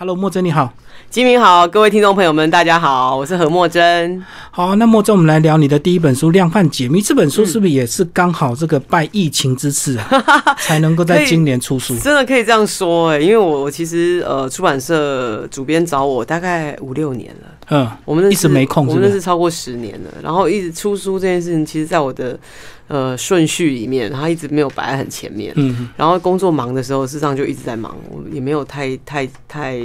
Hello，莫真你好，金明好，各位听众朋友们，大家好，我是何莫真。好，那莫真，我们来聊你的第一本书《量贩解密》。这本书是不是也是刚好这个拜疫情之赐啊，才能够在今年出书？真的可以这样说哎，因为我我其实呃，出版社主编找我大概五六年了，嗯，我们一直没空，我们那是超过十年了，然后一直出书这件事情，其实在我的。呃，顺序里面，他一直没有摆在很前面。嗯，然后工作忙的时候，事实上就一直在忙，我也没有太太太。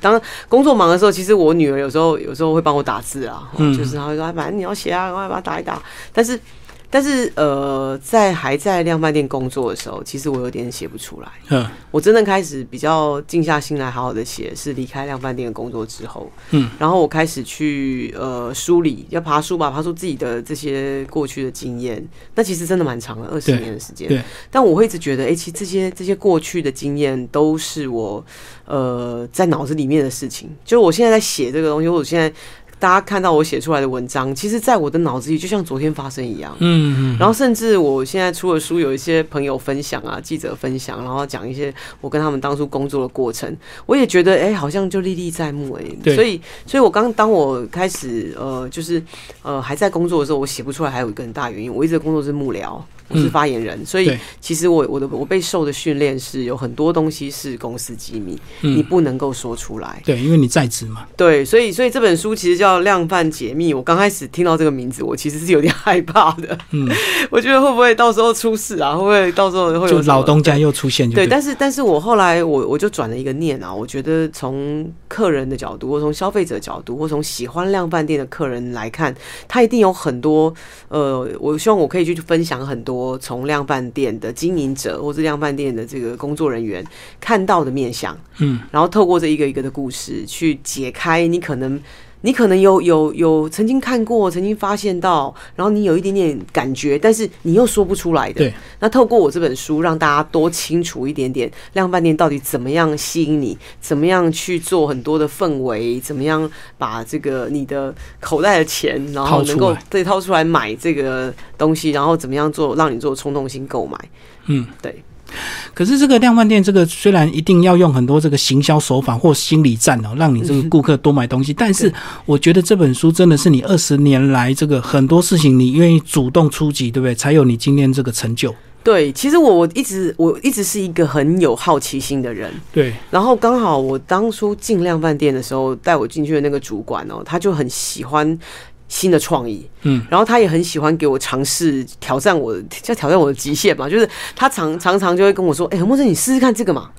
当工作忙的时候，其实我女儿有时候有时候会帮我打字啊，就是她会说：“反正你要写啊，赶快把它打一打。”但是。但是呃，在还在量贩店工作的时候，其实我有点写不出来。嗯，我真的开始比较静下心来，好好的写，是离开量贩店的工作之后。嗯，然后我开始去呃梳理，要爬书吧，爬出自己的这些过去的经验。那其实真的蛮长的，二十年的时间。对。但我会一直觉得，哎，其实这些这些过去的经验都是我呃在脑子里面的事情。就我现在在写这个东西，我现在。大家看到我写出来的文章，其实，在我的脑子里就像昨天发生一样。嗯嗯。然后，甚至我现在出了书，有一些朋友分享啊，记者分享，然后讲一些我跟他们当初工作的过程，我也觉得，哎，好像就历历在目哎。所以，所以我刚当我开始呃，就是呃，还在工作的时候，我写不出来，还有一个很大原因，我一直工作是幕僚。我是发言人，所以其实我我的我被受的训练是有很多东西是公司机密，你不能够说出来。对，因为你在职嘛。对，所以所以这本书其实叫《量贩解密》。我刚开始听到这个名字，我其实是有点害怕的。嗯，我觉得会不会到时候出事啊？会不会到时候会有老东家又出现？对，但是但是我后来我我就转了一个念啊，我觉得从客人的角度，或从消费者角度，或从喜欢量贩店的客人来看，他一定有很多呃，我希望我可以去分享很多从量贩。饭店的经营者或者量饭店的这个工作人员看到的面相，嗯，然后透过这一个一个的故事去解开你可能你可能有有有曾经看过、曾经发现到，然后你有一点点感觉，但是你又说不出来的。对，那透过我这本书，让大家多清楚一点点量饭店到底怎么样吸引你，怎么样去做很多的氛围，怎么样把这个你的口袋的钱，然后能够对掏出来买这个。东西，然后怎么样做，让你做冲动性购买？嗯，对。可是这个量贩店，这个虽然一定要用很多这个行销手法或心理战哦，让你这个顾客多买东西，但是我觉得这本书真的是你二十年来这个很多事情，你愿意主动出击，对不对？才有你今天这个成就。对，其实我我一直我一直是一个很有好奇心的人。对，然后刚好我当初进量饭店的时候，带我进去的那个主管哦，他就很喜欢。新的创意，嗯，然后他也很喜欢给我尝试挑战我，叫挑战我的极限嘛。就是他常常常就会跟我说：“哎，莫生，你试试看这个嘛，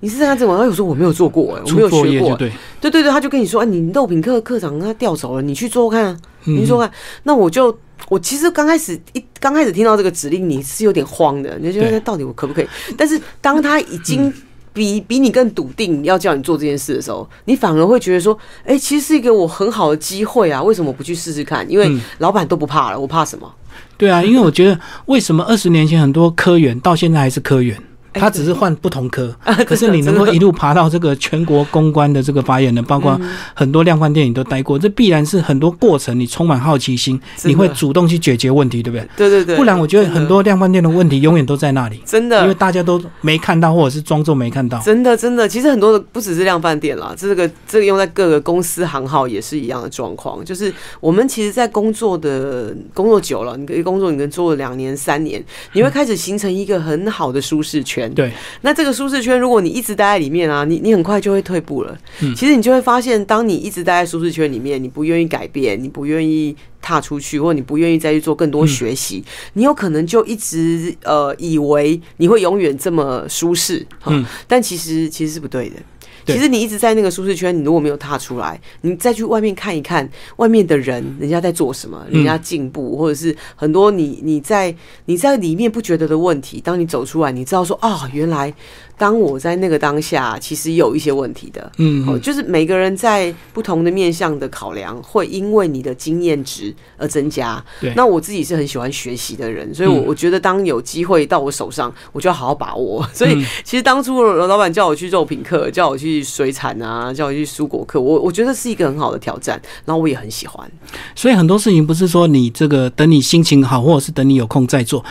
你试试看这个。”他有时候我没有做过，哎，我没有学过，对，对对对，他就跟你说：“哎，你肉品课课长他调走了，你去做看啊，你做看。”那我就我其实刚开始一刚开始听到这个指令，你是有点慌的，你就觉得到底我可不可以？但是当他已经比比你更笃定要叫你做这件事的时候，你反而会觉得说，哎，其实是一个我很好的机会啊！为什么不去试试看？因为老板都不怕了，我怕什么？对啊，因为我觉得为什么二十年前很多科员到现在还是科员？他只是换不同科，可是你能够一路爬到这个全国公关的这个发言人，包括很多量贩店你都待过，这必然是很多过程，你充满好奇心，你会主动去解决问题，对不对？对对对。不然我觉得很多量贩店的问题永远都在那里，真的，因为大家都没看到，或者是装作没看到。真的真的，其实很多的不只是量贩店啦，这个这个用在各个公司行号也是一样的状况，就是我们其实，在工作的工作久了，你可以工作，你能做了两年三年，你会开始形成一个很好的舒适圈。对，那。这个舒适圈，如果你一直待在里面啊，你你很快就会退步了。其实你就会发现，当你一直待在舒适圈里面，你不愿意改变，你不愿意踏出去，或者你不愿意再去做更多学习，你有可能就一直呃以为你会永远这么舒适。嗯，但其实其实是不对的。其实你一直在那个舒适圈，你如果没有踏出来，你再去外面看一看，外面的人人家在做什么，人家进步，或者是很多你你在你在里面不觉得的问题，当你走出来，你知道说啊，原来。当我在那个当下，其实有一些问题的，嗯，哦，就是每个人在不同的面向的考量，会因为你的经验值而增加。对，那我自己是很喜欢学习的人，所以，我我觉得当有机会到我手上，我就要好好把握。所以，其实当初老板叫我去肉品课，叫我去水产啊，叫我去蔬果课，我我觉得是一个很好的挑战，然后我也很喜欢。所以很多事情不是说你这个等你心情好，或者是等你有空再做。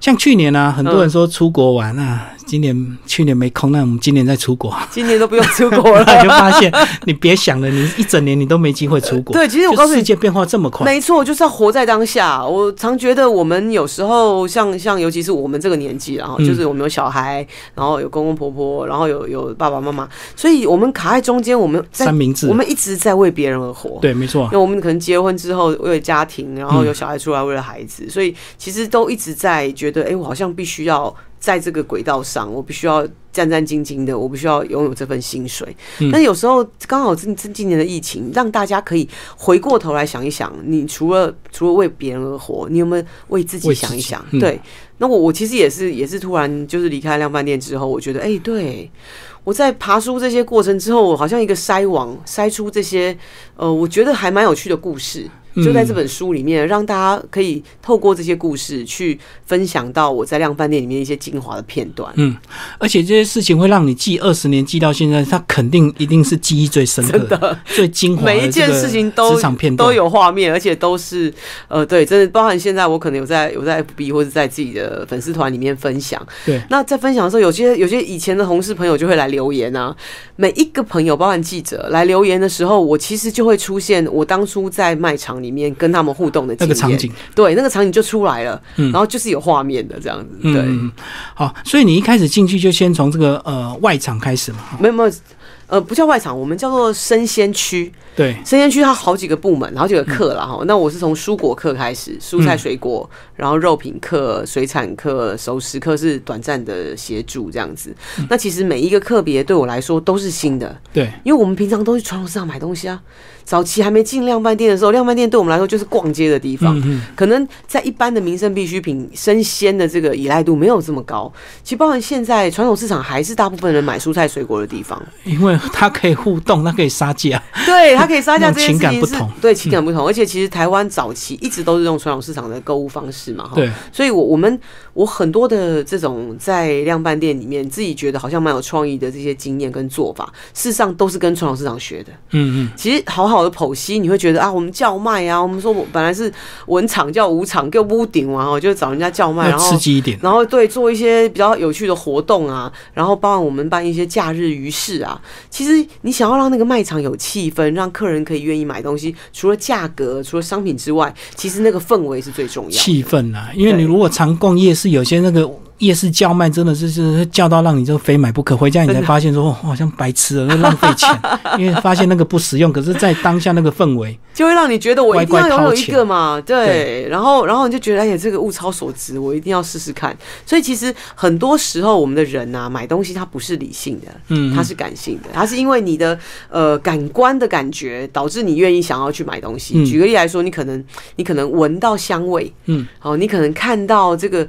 像去年呢，很多人说出国玩啊，今年去年。年没空，那我们今年再出国。今年都不用出国了，就发现你别想了，你一整年你都没机会出国。对，其实我告诉你，世界变化这么快，没错，就是要活在当下。我常觉得我们有时候像像，尤其是我们这个年纪，然后就是我们有小孩，然后有公公婆婆，然后有有爸爸妈妈，所以我们卡在中间，我们三明治，我们一直在为别人而活。对，没错。那我们可能结婚之后为了家庭，然后有小孩出来为了孩子，所以其实都一直在觉得，哎，我好像必须要。在这个轨道上，我必须要战战兢兢的，我必须要拥有这份薪水。但有时候刚好这这今年的疫情，让大家可以回过头来想一想，你除了除了为别人而活，你有没有为自己想一想？对，那我我其实也是也是突然就是离开量饭店之后，我觉得哎，对我在爬书这些过程之后，我好像一个筛网筛出这些呃，我觉得还蛮有趣的故事。就在这本书里面，让大家可以透过这些故事去分享到我在量饭店里面一些精华的片段。嗯，而且这些事情会让你记二十年，记到现在，它肯定一定是记忆最深刻的、最精华。每一件事情都都有画面，而且都是呃，对，真的包含现在我可能有在有在 FB 或者在自己的粉丝团里面分享。对，那在分享的时候，有些有些以前的同事朋友就会来留言啊。每一个朋友，包含记者来留言的时候，我其实就会出现我当初在卖场里面跟他们互动的那个场景，对，那个场景就出来了，嗯然后就是有画面的这样子，对。好，所以你一开始进去就先从这个呃外场开始嘛？没有没有。呃，不叫外场，我们叫做生鲜区。对，生鲜区它好几个部门，好几个课了哈。那我是从蔬果课开始，蔬菜水果，然后肉品课、水产课、熟食课是短暂的协助这样子。那其实每一个课别对我来说都是新的，对，因为我们平常都去传统市场买东西啊。早期还没进量贩店的时候，量贩店对我们来说就是逛街的地方。可能在一般的民生必需品、生鲜的这个依赖度没有这么高。其实，包含现在传统市场还是大部分人买蔬菜水果的地方，因为它可以互动，它可以杀价。对，它可以杀价，这件事情不同。对，情感不同。而且，其实台湾早期一直都是用传统市场的购物方式嘛。对，所以我我们我很多的这种在量贩店里面自己觉得好像蛮有创意的这些经验跟做法，事实上都是跟传统市场学的。嗯嗯，其实好好的剖析，你会觉得啊，我们叫卖啊，我们说我本来是文场叫武场，叫屋顶啊，我就找人家叫卖，然后刺激一点，然后对做一些比较有趣的活动啊，然后包括我们办一些假日鱼市啊。其实你想要让那个卖场有气氛，让客人可以愿意买东西，除了价格，除了商品之外，其实那个氛围是最重要。气氛啊，因为你如果常逛夜市，是有些那个。夜市叫卖真的是是叫到让你就非买不可，回家你才发现说好像白吃了，浪费钱，因为发现那个不实用。可是，在当下那个氛围，就会让你觉得我一定要拥有一个嘛，对。然后，然后你就觉得哎呀，这个物超所值，我一定要试试看。所以，其实很多时候我们的人呐，买东西它不是理性的，嗯，它是感性的，它是因为你的呃感官的感觉导致你愿意想要去买东西。举个例来说，你可能你可能闻到香味，嗯，好，你可能看到这个。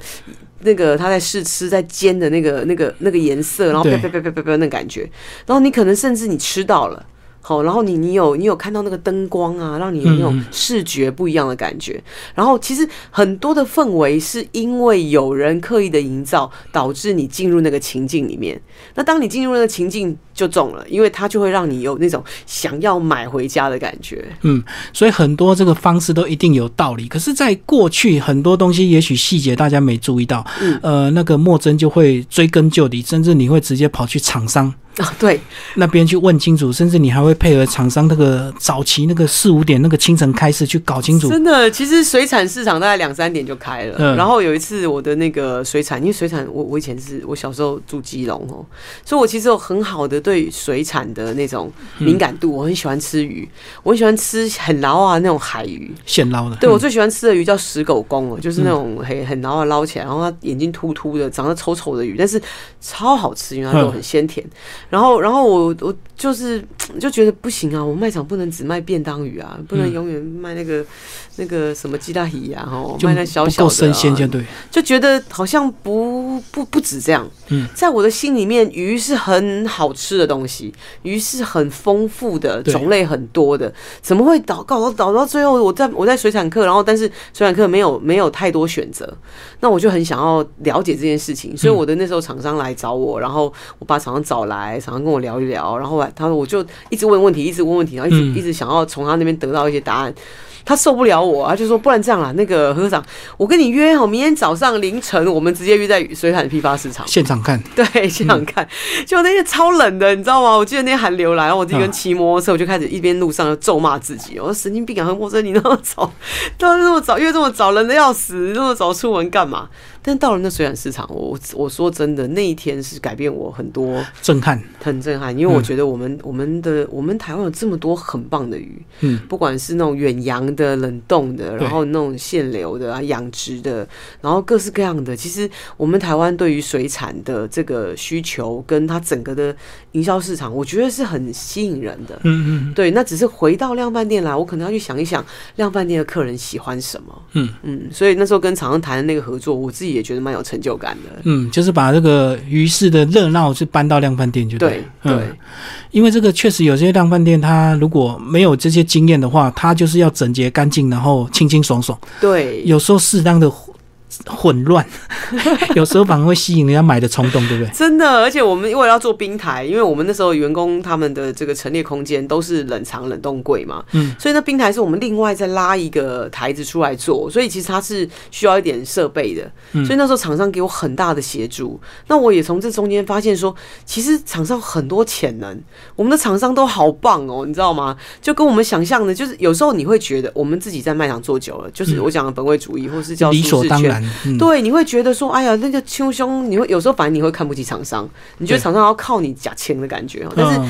那个他在试吃在煎的那个那个那个颜色，然后啪啪啪啪啪啪那感觉，然后你可能甚至你吃到了。好，然后你你有你有看到那个灯光啊，让你有那种视觉不一样的感觉。然后其实很多的氛围是因为有人刻意的营造，导致你进入那个情境里面。那当你进入那个情境就中了，因为它就会让你有那种想要买回家的感觉。嗯，所以很多这个方式都一定有道理。可是，在过去很多东西，也许细节大家没注意到，呃，那个莫真就会追根究底，甚至你会直接跑去厂商。啊，对，那边去问清楚，甚至你还会配合厂商那个早期那个四五点那个清晨开市去搞清楚。真的，其实水产市场大概两三点就开了。嗯。然后有一次我的那个水产，因为水产我我以前是我小时候住基隆哦，所以我其实有很好的对水产的那种敏感度。我很喜欢吃鱼，我很喜欢吃很捞啊那种海鱼，现捞的。对我最喜欢吃的鱼叫石狗公哦，就是那种很很捞啊捞起来，然后它眼睛突突的，长得丑丑的鱼，但是超好吃，因为它肉很鲜甜。然后，然后我我就是 就觉得不行啊！我卖场不能只卖便当鱼啊，不能永远卖那个那个什么鸡大鱼啊，哈，卖那小小生鲜就对，就觉得好像不不不止这样。嗯，在我的心里面，鱼是很好吃的东西，鱼是很丰富的，种类很多的，怎么会导搞到导到最后，我在我在水产课，然后但是水产课没有没有太多选择，那我就很想要了解这件事情，所以我的那时候厂商来找我，然后我把厂商找来。常常跟我聊一聊，然后他说我就一直问问题，一直问问题，然后一直一直想要从他那边得到一些答案。他受不了我，他就说：“不然这样啦，那个何科长，我跟你约好，明天早上凌晨，我们直接约在水产批发市场现场看。对，现场看。就那天超冷的，你知道吗？我记得那天寒流来，然后我自己跟骑摩托车，我就开始一边路上就咒骂自己，我说神经病啊！何莫生，你那么早，都那么早约这么早，冷的要死，那么早出门干嘛？”但到了那水产市场，我我说真的，那一天是改变我很多，震撼，很震撼，因为我觉得我们我们的我们台湾有这么多很棒的鱼，嗯，不管是那种远洋的、冷冻的，然后那种现流的啊、养殖的，然后各式各样的，其实我们台湾对于水产的这个需求，跟它整个的营销市场，我觉得是很吸引人的，嗯嗯，对，那只是回到量饭店来，我可能要去想一想量饭店的客人喜欢什么，嗯。嗯，所以那时候跟厂商谈的那个合作，我自己。也觉得蛮有成就感的。嗯，就是把这个鱼市的热闹是搬到量饭店就对。对，因为这个确实有些量饭店，他如果没有这些经验的话，他就是要整洁干净，然后清清爽爽。对，有时候适当的。混乱，有时候反而会吸引人家买的冲动，对不对？真的，而且我们因为要做冰台，因为我们那时候员工他们的这个陈列空间都是冷藏冷冻柜嘛，嗯，所以那冰台是我们另外再拉一个台子出来做，所以其实它是需要一点设备的，所以那时候厂商给我很大的协助。那我也从这中间发现说，其实厂商很多潜能，我们的厂商都好棒哦，你知道吗？就跟我们想象的，就是有时候你会觉得我们自己在卖场做久了，就是我讲的本位主义，或是叫理所当然。对，你会觉得说，哎呀，那个秋兄，你会有时候反正你会看不起厂商，你觉得厂商要靠你假钱的感觉。但是，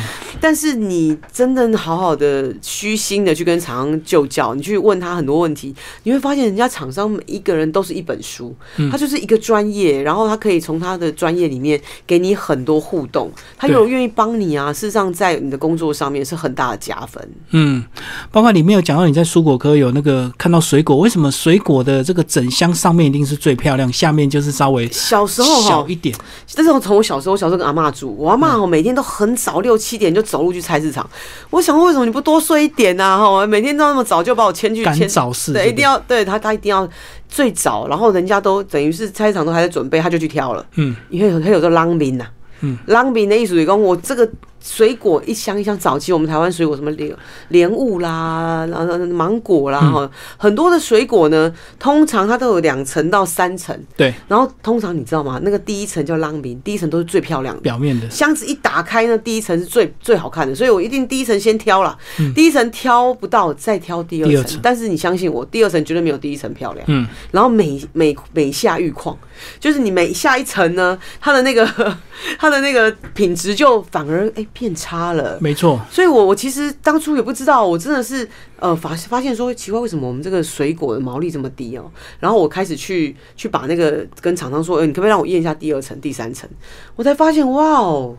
但是你真的好好的虚心的去跟厂商就教，你去问他很多问题，你会发现人家厂商每一个人都是一本书，他就是一个专业，然后他可以从他的专业里面给你很多互动，他有愿意帮你啊。事实上，在你的工作上面是很大的加分。嗯，包括里面有讲到你在蔬果科有那个看到水果，为什么水果的这个整箱上面一定是最漂亮，下面就是稍微小时候小一点。但是我从我小时候，我小时候跟阿妈住，我阿妈哦每天都很早六七点就走路去菜市场。我想为什么你不多睡一点呢？哈，每天都那么早就把我牵去赶早市，对，一定要对他，他一定要最早，然后人家都等于是菜市场都还在准备，他就去挑了。嗯，因为他有个浪兵呐，嗯，浪兵的意思，讲我这个。水果一箱一箱，早期我们台湾水果什么莲莲雾啦，然后芒果啦，哈，很多的水果呢，通常它都有两层到三层。对。然后通常你知道吗？那个第一层叫浪饼，第一层都是最漂亮的，表面的箱子一打开呢，第一层是最最好看的，所以我一定第一层先挑了。第一层挑不到，再挑第二层。但是你相信我，第二层绝对没有第一层漂亮。嗯。然后每每每下愈况，就是你每下一层呢，它的那个 它的那个品质就反而哎。变差了，没错。所以，我我其实当初也不知道，我真的是呃发发现说奇怪，为什么我们这个水果的毛利这么低哦？然后我开始去去把那个跟厂商说，呃，你可不可以让我验一下第二层、第三层？我才发现，哇哦！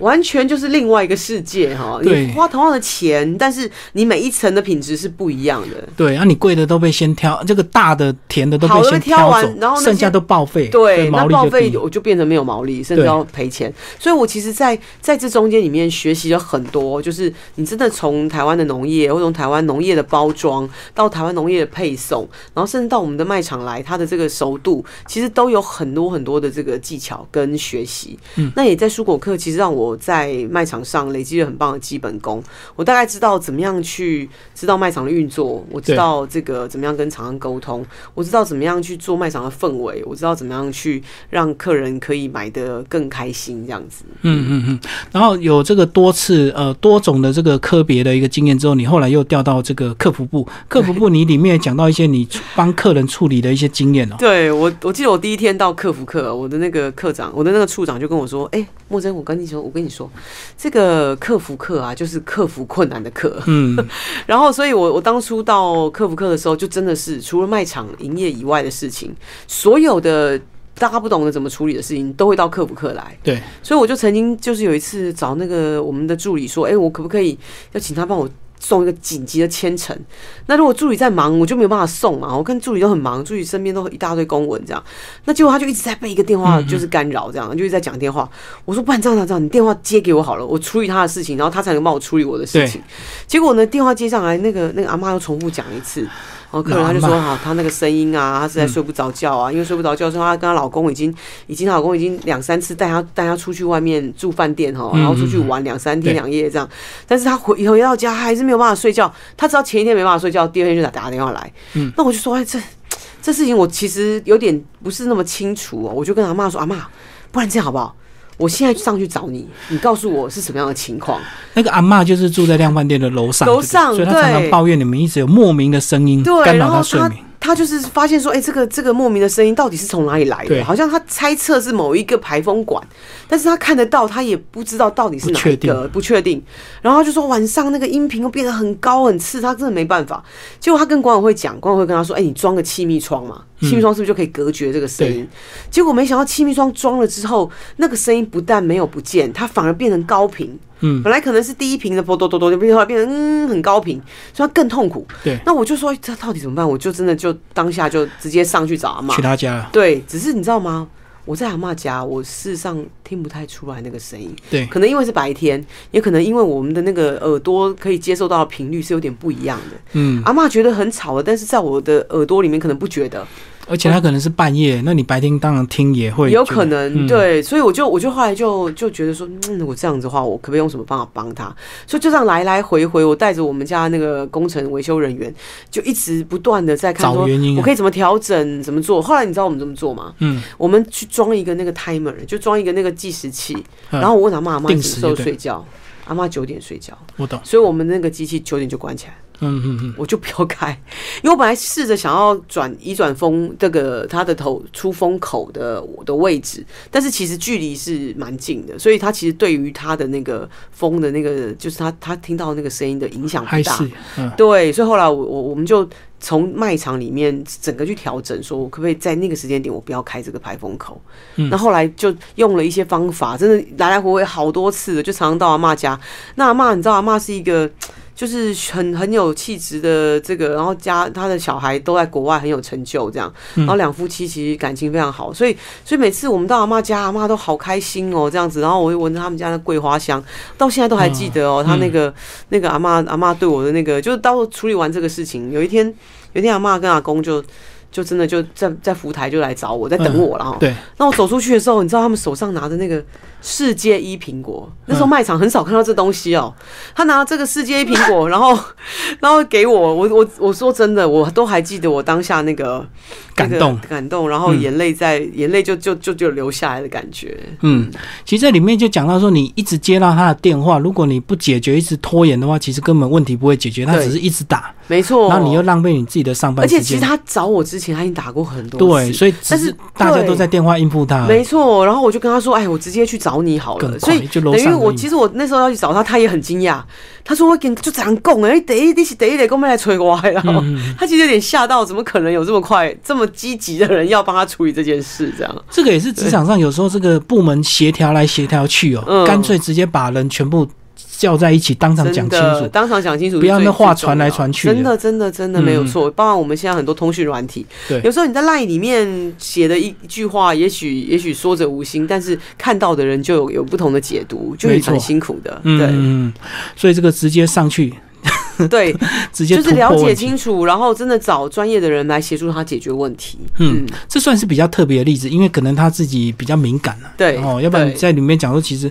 完全就是另外一个世界哈！你花同样的钱，但是你每一层的品质是不一样的。对，然后你贵的都被先挑，这个大的甜的都被先挑完，然后剩下都报废。对，那报废我就变成没有毛利，甚至要赔钱。所以我其实，在在这中间里面学习了很多，就是你真的从台湾的农业，或从台湾农业的包装，到台湾农业的配送，然后甚至到我们的卖场来，它的这个熟度，其实都有很多很多的这个技巧跟学习。嗯，那也在蔬果课，其实让我。我在卖场上累积了很棒的基本功，我大概知道怎么样去知道卖场的运作，我知道这个怎么样跟厂商沟通，我知道怎么样去做卖场的氛围，我知道怎么样去让客人可以买的更开心这样子。嗯嗯嗯。然后有这个多次呃多种的这个科别的一个经验之后，你后来又调到这个客服部，客服部你里面讲到一些你帮客人处理的一些经验哦。对我我记得我第一天到客服课，我的那个课长，我的那个处长就跟我说：“哎，莫真，我跟你说，我跟。”跟你说，这个客服课啊，就是克服困难的课。嗯，然后，所以我我当初到客服课的时候，就真的是除了卖场营业以外的事情，所有的大家不懂得怎么处理的事情，都会到客服课来。对，所以我就曾经就是有一次找那个我们的助理说，哎，我可不可以要请他帮我。送一个紧急的千层，那如果助理在忙，我就没有办法送嘛。我跟助理都很忙，助理身边都一大堆公文这样，那结果他就一直在被一个电话就是干扰，这样就一直在讲电话。我说不然这样这样，你电话接给我好了，我处理他的事情，然后他才能帮我处理我的事情。结果呢，电话接上来，那个那个阿妈又重复讲一次，然后客人他就说哈，他那个声音啊，他实在睡不着觉啊，因为睡不着觉，说她跟她老公已经已经老公已经两三次带她带她出去外面住饭店哈，然后出去玩两三天两夜这样，但是她回回到家还是没有办法睡觉，她知道前一天没办法睡觉，第二天就打打电话来，嗯，那我就说哎这这事情我其实有点不是那么清楚哦，我就跟阿妈说阿妈，不然这样好不好？我现在上去找你，你告诉我是什么样的情况。那个阿妈就是住在量饭店的楼上，楼上，所以她常常抱怨你们一直有莫名的声音干扰她睡眠。他就是发现说，哎，这个这个莫名的声音到底是从哪里来的？好像他猜测是某一个排风管，但是他看得到，他也不知道到底是哪一个，不确定。然后他就说晚上那个音频又变得很高很刺，他真的没办法。结果他跟管委会讲，管委会跟他说，哎，你装个气密窗嘛，气密窗是不是就可以隔绝这个声音？结果没想到气密窗装了之后，那个声音不但没有不见，它反而变成高频。嗯，本来可能是第一瓶的波多多多，就变后来变成嗯很高频，所以他更痛苦。对，那我就说这到底怎么办？我就真的就当下就直接上去找阿妈，去他家。对，只是你知道吗？我在阿妈家，我事实上听不太出来那个声音。对，可能因为是白天，也可能因为我们的那个耳朵可以接受到的频率是有点不一样的。嗯，阿妈觉得很吵了，但是在我的耳朵里面可能不觉得。而且他可能是半夜，那你白天当然听也会有可能对，所以我就我就后来就就觉得说，嗯，我这样子的话，我可不可以用什么方法帮他？所以就这样来来回回，我带着我们家那个工程维修人员，就一直不断的在看说，我可以怎么调整，怎么做？后来你知道我们怎么做吗？嗯，我们去装一个那个 timer，就装一个那个计时器，然后我问他妈，阿妈什么时候睡觉？阿妈九点睡觉，我懂。所以我们那个机器九点就关起来。嗯嗯嗯，我就不要开，因为我本来试着想要转移转风这个它的头出风口的我的位置，但是其实距离是蛮近的，所以它其实对于它的那个风的那个，就是他他听到那个声音的影响不大。对，所以后来我我我们就从卖场里面整个去调整，说我可不可以在那个时间点我不要开这个排风口。那后来就用了一些方法，真的来来回回好多次的，就常常到阿妈家。那阿妈你知道阿妈是一个。就是很很有气质的这个，然后家他的小孩都在国外很有成就，这样，然后两夫妻其实感情非常好，所以所以每次我们到阿妈家，阿妈都好开心哦，这样子，然后我会闻着他们家的桂花香，到现在都还记得哦，他那个那个阿妈阿妈对我的那个，就是到处理完这个事情，有一天有一天阿妈跟阿公就就真的就在在福台就来找我，在等我了哈，对，那我走出去的时候，你知道他们手上拿的那个。世界一苹果，那时候卖场很少看到这东西哦。他拿这个世界一苹果，然后，然后给我，我我我说真的，我都还记得我当下那个感动感动，然后眼泪在眼泪就就就就流下来的感觉。嗯，其实这里面就讲到说，你一直接到他的电话，如果你不解决，一直拖延的话，其实根本问题不会解决，他只是一直打，没错。然后你又浪费你自己的上班时间。而且其实他找我之前，他已经打过很多对，所以但是大家都在电话应付他，没错。然后我就跟他说，哎，我直接去找。你好了，所以等于我其实我那时候要去找他，他也很惊讶。他说：“我跟就这样讲哎，等一、等一、等一，等我们来催我然后他其实有点吓到，怎么可能有这么快、这么积极的人要帮他处理这件事？这样，这个也是职场上有时候这个部门协调来协调去哦，干脆直接把人全部。”叫在一起，当场讲清楚，当场讲清楚，不要那话传来传去。真的，真的，真的没有错。包括我们现在很多通讯软体，对，有时候你在 LINE 里面写的一句话，也许也许说者无心，但是看到的人就有有不同的解读，就很辛苦的。对，嗯，所以这个直接上去，对，直接就是了解清楚，然后真的找专业的人来协助他解决问题。嗯，这算是比较特别的例子，因为可能他自己比较敏感了。对，哦，要不然在里面讲说，其实。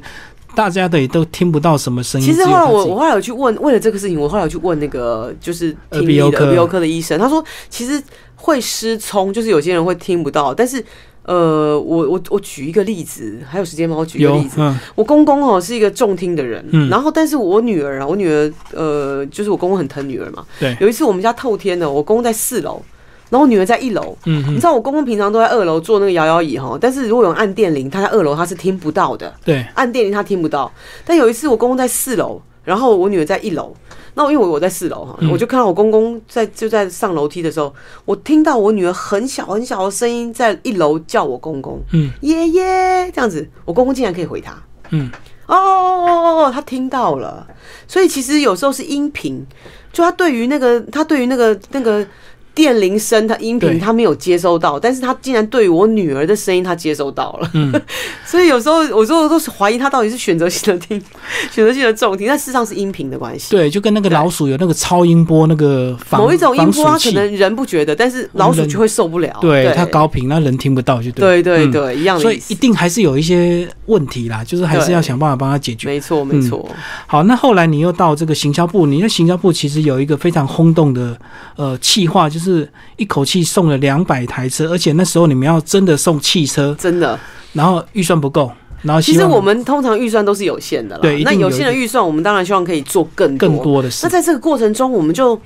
大家的也都听不到什么声音。其实后来我我后来有去问，为了这个事情，我后来有去问那个就是听耳鼻喉科的医生，他说其实会失聪，就是有些人会听不到。但是呃，我我我举一个例子，还有时间吗？我举一个例子。我公公哦是一个重听的人，然后但是我女儿啊，我女儿呃，就是我公公很疼女儿嘛。对。有一次我们家透天的，我公公在四楼。然后我女儿在一楼，嗯，你知道我公公平常都在二楼坐那个摇摇椅哈，但是如果有按电铃，他在二楼他是听不到的，对，按电铃他听不到。但有一次我公公在四楼，然后我女儿在一楼，那因为我我在四楼哈，我就看到我公公在就在上楼梯的时候，我听到我女儿很小很小的声音在一楼叫我公公，嗯，爷爷！这样子，我公公竟然可以回他，嗯，哦哦哦哦，他听到了，所以其实有时候是音频，就他对于那个他对于那个那个。电铃声，它音频他没有接收到，但是他竟然对我女儿的声音他接收到了。嗯，所以有时候我说都是怀疑他到底是选择性的听，选择性的重听，但事实上是音频的关系。对，就跟那个老鼠有那个超音波那个某一种音波，它可能人不觉得，但是老鼠就会受不了。对，它高频，那人听不到就对。对对对，一样。所以一定还是有一些问题啦，就是还是要想办法帮他解决。没错没错。好，那后来你又到这个行销部，你的行销部其实有一个非常轰动的呃企划，就是一口。气送了两百台车，而且那时候你们要真的送汽车，真的，然后预算不够，然后其实我们通常预算都是有限的啦，对，那有限的预算，我们当然希望可以做更更多的事。那在这个过程中，我们就，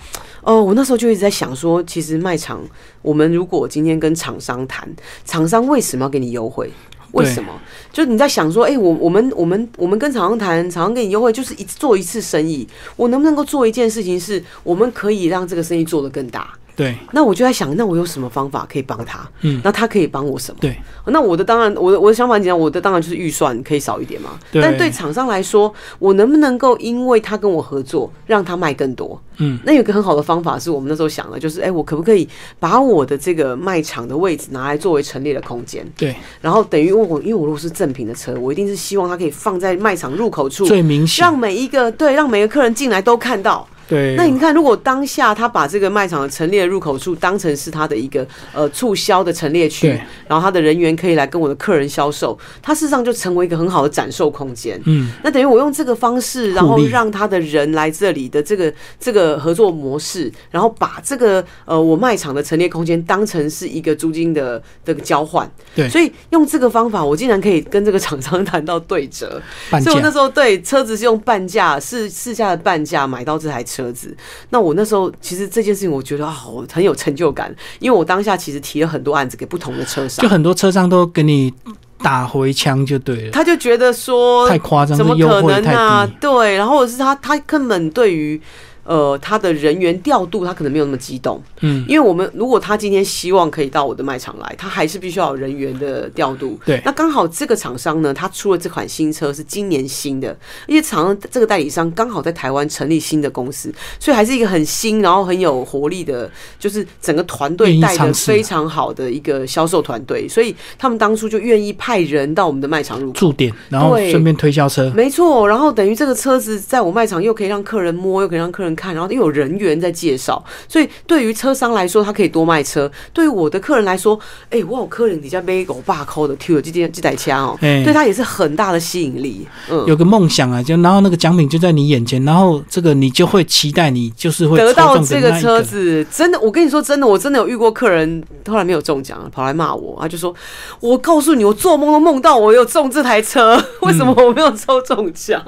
呃，我那时候就一直在想说，其实卖场，我们如果今天跟厂商谈，厂商为什么要给你优惠？为什么？就你在想说，哎，我我们我们我们跟厂商谈，厂商给你优惠，就是一做一次生意，我能不能够做一件事情，是我们可以让这个生意做得更大？对，那我就在想，那我有什么方法可以帮他？嗯，那他可以帮我什么？对，那我的当然，我的我的想法很简单，我的当然就是预算可以少一点嘛。但对厂商来说，我能不能够因为他跟我合作，让他卖更多？嗯，那有个很好的方法是我们那时候想的，就是哎，我可不可以把我的这个卖场的位置拿来作为陈列的空间？对，然后等于我，因为我如果是正品的车，我一定是希望它可以放在卖场入口处，最明显，让每一个对，让每个客人进来都看到。对，那你看，如果当下他把这个卖场的陈列入口处当成是他的一个呃促销的陈列区，然后他的人员可以来跟我的客人销售，他事实上就成为一个很好的展售空间。嗯，那等于我用这个方式，然后让他的人来这里的这个这个合作模式，然后把这个呃我卖场的陈列空间当成是一个租金的这个交换。对，所以用这个方法，我竟然可以跟这个厂商谈到对折。所以我那时候对车子是用半价，是市价的半价买到这台车。车子，那我那时候其实这件事情，我觉得啊，我很有成就感，因为我当下其实提了很多案子给不同的车商，就很多车商都给你打回枪就对了，他就觉得说太夸张，怎么可能啊？对，然后是他他根本对于。呃，他的人员调度，他可能没有那么激动，嗯，因为我们如果他今天希望可以到我的卖场来，他还是必须要有人员的调度，对。那刚好这个厂商呢，他出了这款新车是今年新的，因为厂商这个代理商刚好在台湾成立新的公司，所以还是一个很新，然后很有活力的，就是整个团队带的非常好的一个销售团队，所以他们当初就愿意派人到我们的卖场入驻点，然后顺便推销车，没错。然后等于这个车子在我卖场又可以让客人摸，又可以让客人。看，然后又有人员在介绍，所以对于车商来说，他可以多卖车；对于我的客人来说，哎，我有客人底下背狗爸扣的 Q 这件这台枪哦，对他也是很大的吸引力。嗯，有个梦想啊，就然后那个奖品就在你眼前，然后这个你就会期待你就是会得到这个车子。真的，我跟你说真的，我真的有遇过客人后来没有中奖，跑来骂我，他就说：“我告诉你，我做梦都梦到我有中这台车，为什么我没有抽中奖？”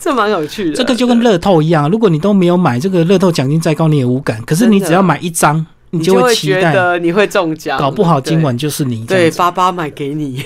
这蛮有趣的。这个就跟乐透一样，如果你都没有。买这个乐透奖金再高你也无感，可是你只要买一张，你就会期待你会中奖，搞不好今晚就是你。对，爸爸买给你。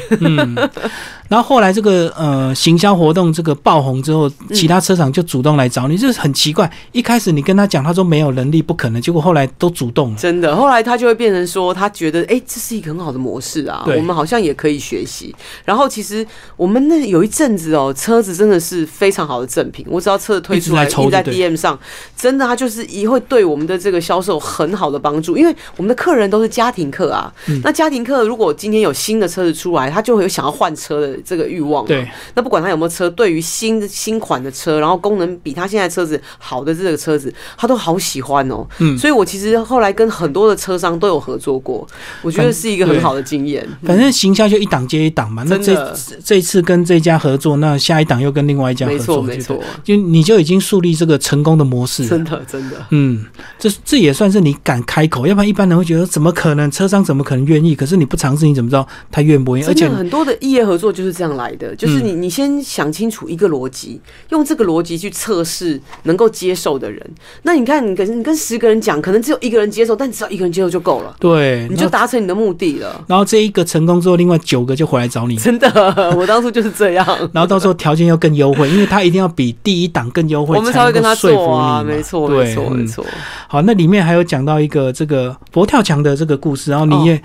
然后后来这个呃行销活动这个爆红之后，其他车厂就主动来找你，这是很奇怪。一开始你跟他讲，他说没有能力，不可能。结果后来都主动。真的，后来他就会变成说，他觉得哎，这是一个很好的模式啊，我们好像也可以学习。然后其实我们那有一阵子哦，车子真的是非常好的赠品。我只要车子推出来印在 DM 上，真的，他就是一会对我们的这个销售很好的帮助。因为我们的客人都是家庭客啊，那家庭客如果今天有新的车子出来，他就会有想要换车的。这个欲望，对，那不管他有没有车，对于新的新款的车，然后功能比他现在车子好的这个车子，他都好喜欢哦。嗯，所以我其实后来跟很多的车商都有合作过，我觉得是一个很好的经验。反正行销就一档接一档嘛。那这这一次跟这家合作，那下一档又跟另外一家合作，没错，就你就已经树立这个成功的模式。真的，真的，嗯，这这也算是你敢开口，要不然一般人会觉得怎么可能？车商怎么可能愿意？可是你不尝试，你怎么知道他愿不愿意？而且很多的业合作就是。是这样来的，就是你，你先想清楚一个逻辑，用这个逻辑去测试能够接受的人。那你看，你跟你跟十个人讲，可能只有一个人接受，但只要一个人接受就够了。对，你就达成你的目的了。然后这一个成功之后，另外九个就回来找你。真的，我当初就是这样。然后到时候条件又更优惠，因为他一定要比第一档更优惠，我们才会跟他说服你。没错，没错，没错。好，那里面还有讲到一个这个佛跳墙的这个故事，然后你也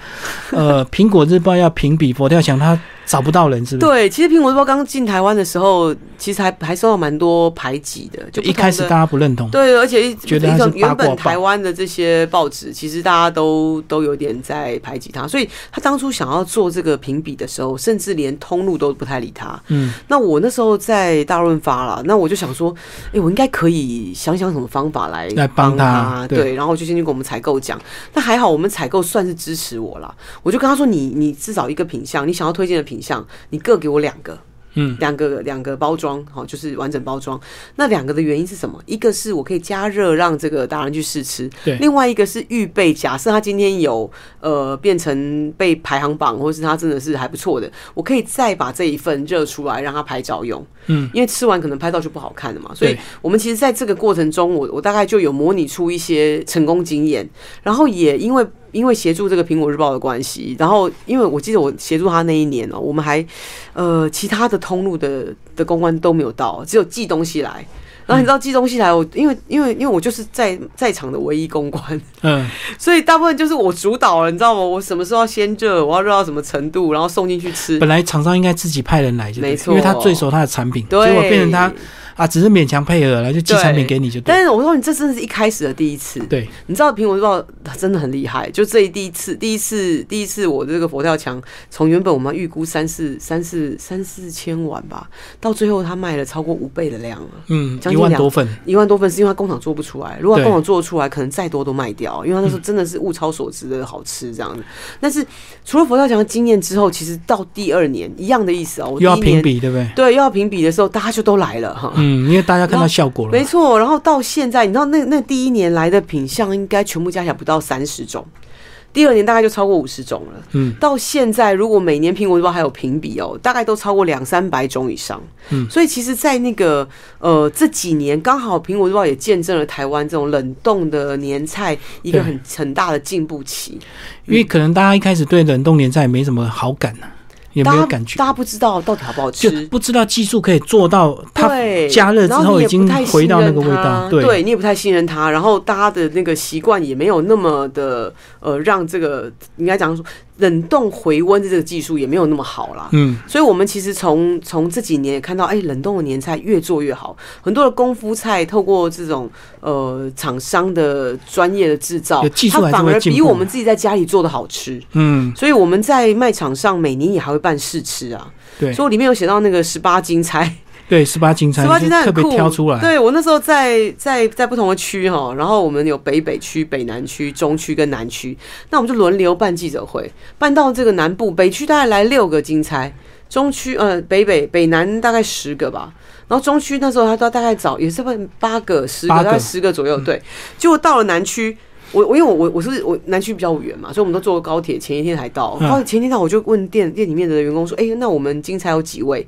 呃，苹果日报要评比佛跳墙，它。找不到人，是不是？对，其实苹果日报刚进台湾的时候，其实还还受到蛮多排挤的，就一开始大家不认同。对，而且觉得原本台湾的这些报纸，其实大家都都有点在排挤他，所以他当初想要做这个评比的时候，甚至连通路都不太理他。嗯，那我那时候在大润发了，那我就想说，哎，我应该可以想想什么方法来来帮他，对，然后就先去跟我们采购讲。那还好，我们采购算是支持我了，我就跟他说，你你至少一个品相，你想要推荐的品。品相，你各给我两个。嗯，两个两个包装，好，就是完整包装。那两个的原因是什么？一个是我可以加热让这个达人去试吃，对。另外一个是预备，假设他今天有呃变成被排行榜，或是他真的是还不错的，我可以再把这一份热出来让他拍照用。嗯，因为吃完可能拍照就不好看了嘛，所以我们其实在这个过程中，我我大概就有模拟出一些成功经验，然后也因为因为协助这个苹果日报的关系，然后因为我记得我协助他那一年哦，我们还呃其他的。通路的的公关都没有到，只有寄东西来。然后你知道寄东西来，我因为因为因为我就是在在场的唯一公关，嗯，所以大部分就是我主导了，你知道吗？我什么时候要先热，我要热到什么程度，然后送进去吃。本来厂商应该自己派人来，就没错，因为他最熟他的产品，结果变成他。啊，只是勉强配合了，就寄产品给你就。但是我说你这真的是一开始的第一次。对，你知道苹果日报真的很厉害，就这一第一次，第一次，第一次我这个佛跳墙从原本我们预估三四三四三四千碗吧，到最后他卖了超过五倍的量了。嗯，一万多份，一万多份是因为他工厂做不出来，如果工厂做得出来，可能再多都卖掉，因为他那时候真的是物超所值的好吃这样子。但是除了佛跳墙的经验之后，其实到第二年一样的意思哦，又要评比对不对？对，又要评比的时候，大家就都来了哈。嗯，因为大家看到。效果了，没错。然后到现在，你知道那那第一年来的品相应该全部加起来不到三十种，第二年大概就超过五十种了。嗯，到现在如果每年苹果日报还有评比哦，大概都超过两三百种以上。嗯，所以其实，在那个呃这几年，刚好苹果日报也见证了台湾这种冷冻的年菜一个很很大的进步期。因为可能大家一开始对冷冻年菜没什么好感呢。也没有感觉，大家不知道到底好不好吃，不知道技术可以做到它加热之后已经回到那个味道，对，你也不太信任它，然后大家的那个习惯也没有那么的呃，让这个应该讲说。冷冻回温的这个技术也没有那么好啦。嗯，所以我们其实从从这几年也看到，哎，冷冻的年菜越做越好，很多的功夫菜透过这种呃厂商的专业的制造，它反而比我们自己在家里做的好吃。嗯，所以我们在卖场上每年也还会办试吃啊。对，所以里面有写到那个十八金菜。对，十八金餐，十八金餐特别挑出来。对我那时候在在在不同的区哈，然后我们有北北区、北南区、中区跟南区，那我们就轮流办记者会，办到这个南部北区大概来六个金钗，中区呃北北北南大概十个吧，然后中区那时候他都大概找也是问八个十个大概十个左右，对，结果到了南区，我我因为我我我是我南区比较远嘛，所以我们都坐高铁，前一天才到，高铁前一天到我就问店店里面的员工说，哎，那我们金钗有几位？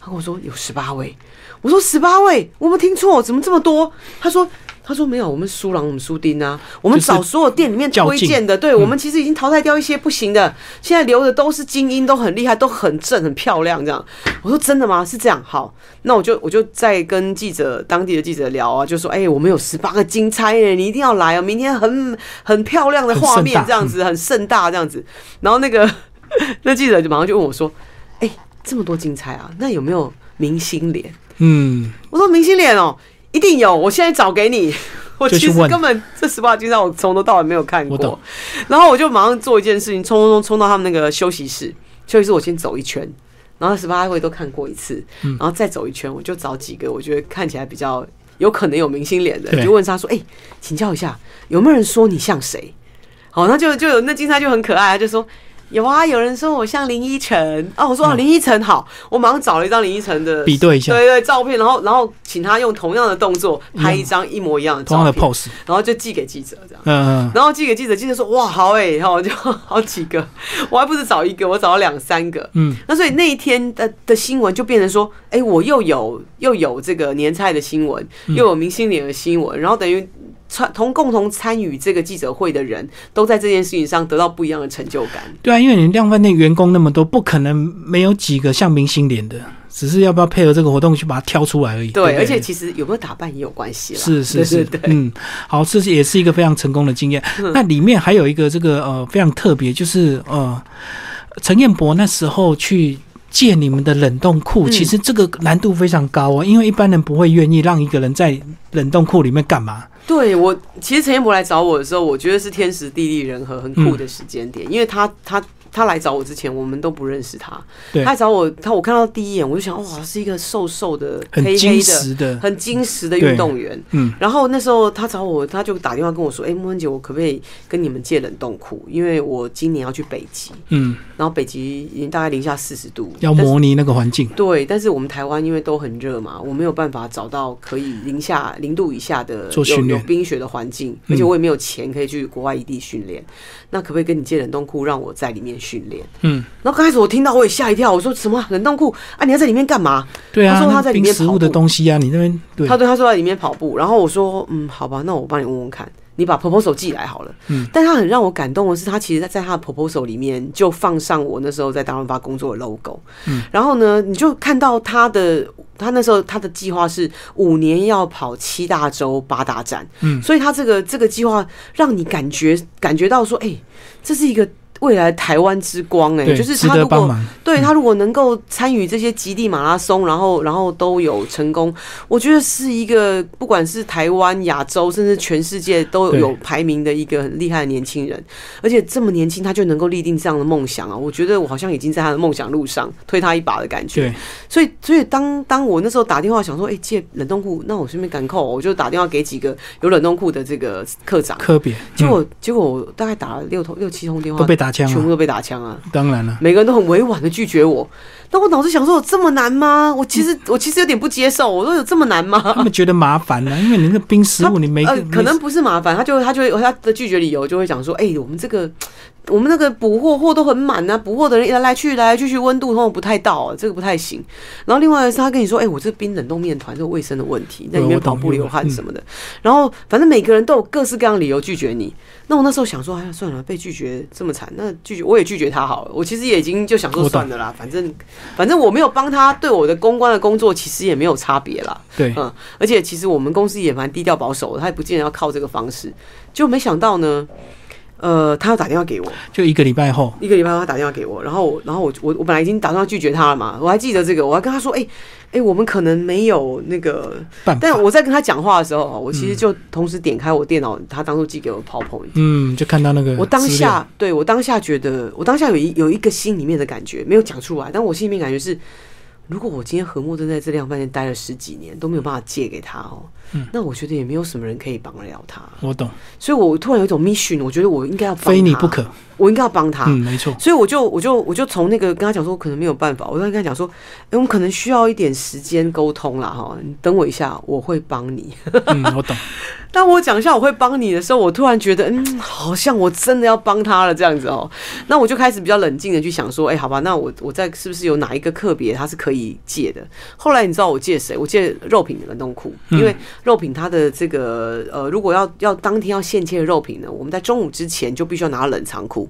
他跟我说有十八位，我说十八位，我没听错，怎么这么多？他说他说没有，我们苏朗我们苏丁啊，我们找所有店里面推荐的，对我们其实已经淘汰掉一些不行的，现在留的都是精英，都很厉害，都很正很漂亮这样。我说真的吗？是这样？好，那我就我就再跟记者当地的记者聊啊，就说哎，我们有十八个金钗耶，你一定要来啊，明天很很漂亮的画面这样子，很盛大这样子。然后那个 那记者就马上就问我说。这么多精彩啊！那有没有明星脸？嗯，我说明星脸哦，一定有。我现在找给你。我其实根本这十八金钗我从头到尾没有看过。然后我就马上做一件事情，冲冲冲冲到他们那个休息室。休息室我先走一圈，然后十八位都看过一次，然后再走一圈，我就找几个我觉得看起来比较有可能有明星脸的，就问他说：“哎，请教一下，有没有人说你像谁？”好，那就就有那金钗就很可爱，他就说。有啊，有人说我像林依晨。哦，我说林依晨好，我马上找了一张林依晨的比对一下，对对照片，然后然后请他用同样的动作拍一张一模一样的照片 pose，然后就寄给记者这样，嗯，然后寄给记者，记者说哇好哎，然后 就好几个，我还不是找一个，我找了两三个，嗯，那所以那一天的的新闻就变成说，哎，我又有又有这个年菜的新闻，又有明星脸的新闻，然后等于。参同共同参与这个记者会的人都在这件事情上得到不一样的成就感。对啊，因为你量贩店员工那么多，不可能没有几个像明星脸的，只是要不要配合这个活动去把它挑出来而已。对，而且其实有没有打扮也有关系了。是是是，嗯，好，这是也是一个非常成功的经验。那里面还有一个这个呃非常特别，就是呃陈彦博那时候去借你们的冷冻库，其实这个难度非常高哦，因为一般人不会愿意让一个人在冷冻库里面干嘛。对我，其实陈彦博来找我的时候，我觉得是天时地利人和，很酷的时间点，因为他他。他来找我之前，我们都不认识他。他来找我，他我看到第一眼，我就想，哇，是一个瘦瘦的、黑黑的、很精实的运动员。嗯。然后那时候他找我，他就打电话跟我说：“哎，莫文姐，我可不可以跟你们借冷冻库？因为我今年要去北极。嗯。然后北极已经大概零下四十度，要模拟那个环境。对，但是我们台湾因为都很热嘛，我没有办法找到可以零下零度以下的有有冰雪的环境，而且我也没有钱可以去国外异地训练。那可不可以跟你借冷冻库，让我在里面训练？嗯。然后刚开始我听到我也吓一跳，我说什么冷冻库啊？你要在里面干嘛？对啊，他说他在里面食物的东西啊，你那边对。他对他说在里面跑步，然后我说嗯，好吧，那我帮你问问看，你把 proposal 寄来好了。嗯。但他很让我感动的是，他其实在他的 proposal 里面就放上我那时候在大润发工作的 logo。嗯。然后呢，你就看到他的他那时候他的计划是五年要跑七大洲八大站。嗯。所以他这个这个计划让你感觉感觉到说，哎，这是一个。未来台湾之光，哎，就是他如果对他如果能够参与这些极地马拉松，然后然后都有成功，我觉得是一个不管是台湾、亚洲，甚至全世界都有排名的一个很厉害的年轻人，而且这么年轻他就能够立定这样的梦想啊！我觉得我好像已经在他的梦想路上推他一把的感觉。所以所以当当我那时候打电话想说，哎，借冷冻库，那我顺便赶扣，我就打电话给几个有冷冻库的这个科长科别，结果结果我大概打了六通六七通电话都被打。全部都被打枪啊！当然了，每个人都很委婉的拒绝我。那我脑子想说，有这么难吗？我其实我其实有点不接受。我说有这么难吗？他们觉得麻烦呢，因为你那个冰食物，你没呃，可能不是麻烦，他就他就会他的拒绝理由就会讲说，哎，我们这个我们那个补货货都很满啊，补货的人来来去来来去去，温度通常不太到，这个不太行。然后另外是他跟你说，哎，我这冰冷冻面团这个卫生的问题，在里面跑步流汗什么的。然后反正每个人都有各式各样理由拒绝你。那我那时候想说，哎呀，算了，被拒绝这么惨，那拒绝我也拒绝他好了。我其实也已经就想说算了啦，反正反正我没有帮他，对我的公关的工作其实也没有差别啦。对，嗯，而且其实我们公司也蛮低调保守的，他也不见得要靠这个方式。就没想到呢，呃，他要打电话给我，就一个礼拜后，一个礼拜后他打电话给我，然后然后我我我本来已经打算拒绝他了嘛，我还记得这个，我还跟他说，哎。哎，我们可能没有那个，但我在跟他讲话的时候，我其实就同时点开我电脑，他当初寄给我 PowerPoint，嗯，就看到那个。我当下，对我当下觉得，我当下有一有一个心里面的感觉，没有讲出来，但我心里面感觉是，如果我今天何莫正在这量饭店待了十几年，都没有办法借给他哦。那我觉得也没有什么人可以帮得了他。我懂，所以我突然有一种 mission，我觉得我应该要非你不可，我应该要帮他。嗯，没错。所以我就我就我就从那个跟他讲说，可能没有办法。我就跟他讲说，哎，我们可能需要一点时间沟通啦，哈，你等我一下，我会帮你。嗯，我懂。当我讲一下我会帮你的时候，我突然觉得，嗯，好像我真的要帮他了这样子哦。那我就开始比较冷静的去想说，哎，好吧，那我我在是不是有哪一个课别他是可以借的？后来你知道我借谁？我借肉品冷冻库，因为肉品它的这个呃，如果要要当天要现切的肉品呢，我们在中午之前就必须要拿到冷藏库。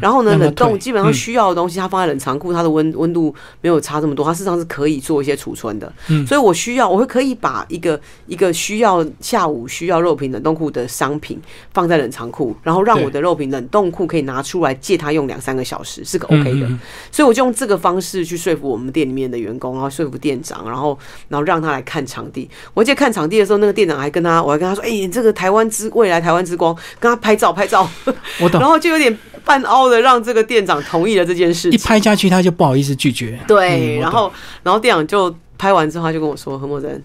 然后呢，冷冻基本上需要的东西，它放在冷藏库，它的温温度没有差这么多，它事实上是可以做一些储存的。所以我需要，我会可以把一个一个需要下午需要肉品冷冻库的商品放在冷藏库，然后让我的肉品冷冻库可以拿出来借他用两三个小时，是个 OK 的。所以我就用这个方式去说服我们店里面的员工，然后说服店长，然后然后让他来看场地。我记得看场地的时候，那个店长还跟他，我还跟他。说：“哎，这个台湾之未来，台湾之光，跟他拍照拍照，我懂。然后就有点半凹的，让这个店长同意了这件事。一拍下去，他就不好意思拒绝。对，然后，然后店长就拍完之后，他就跟我说：‘何莫真。’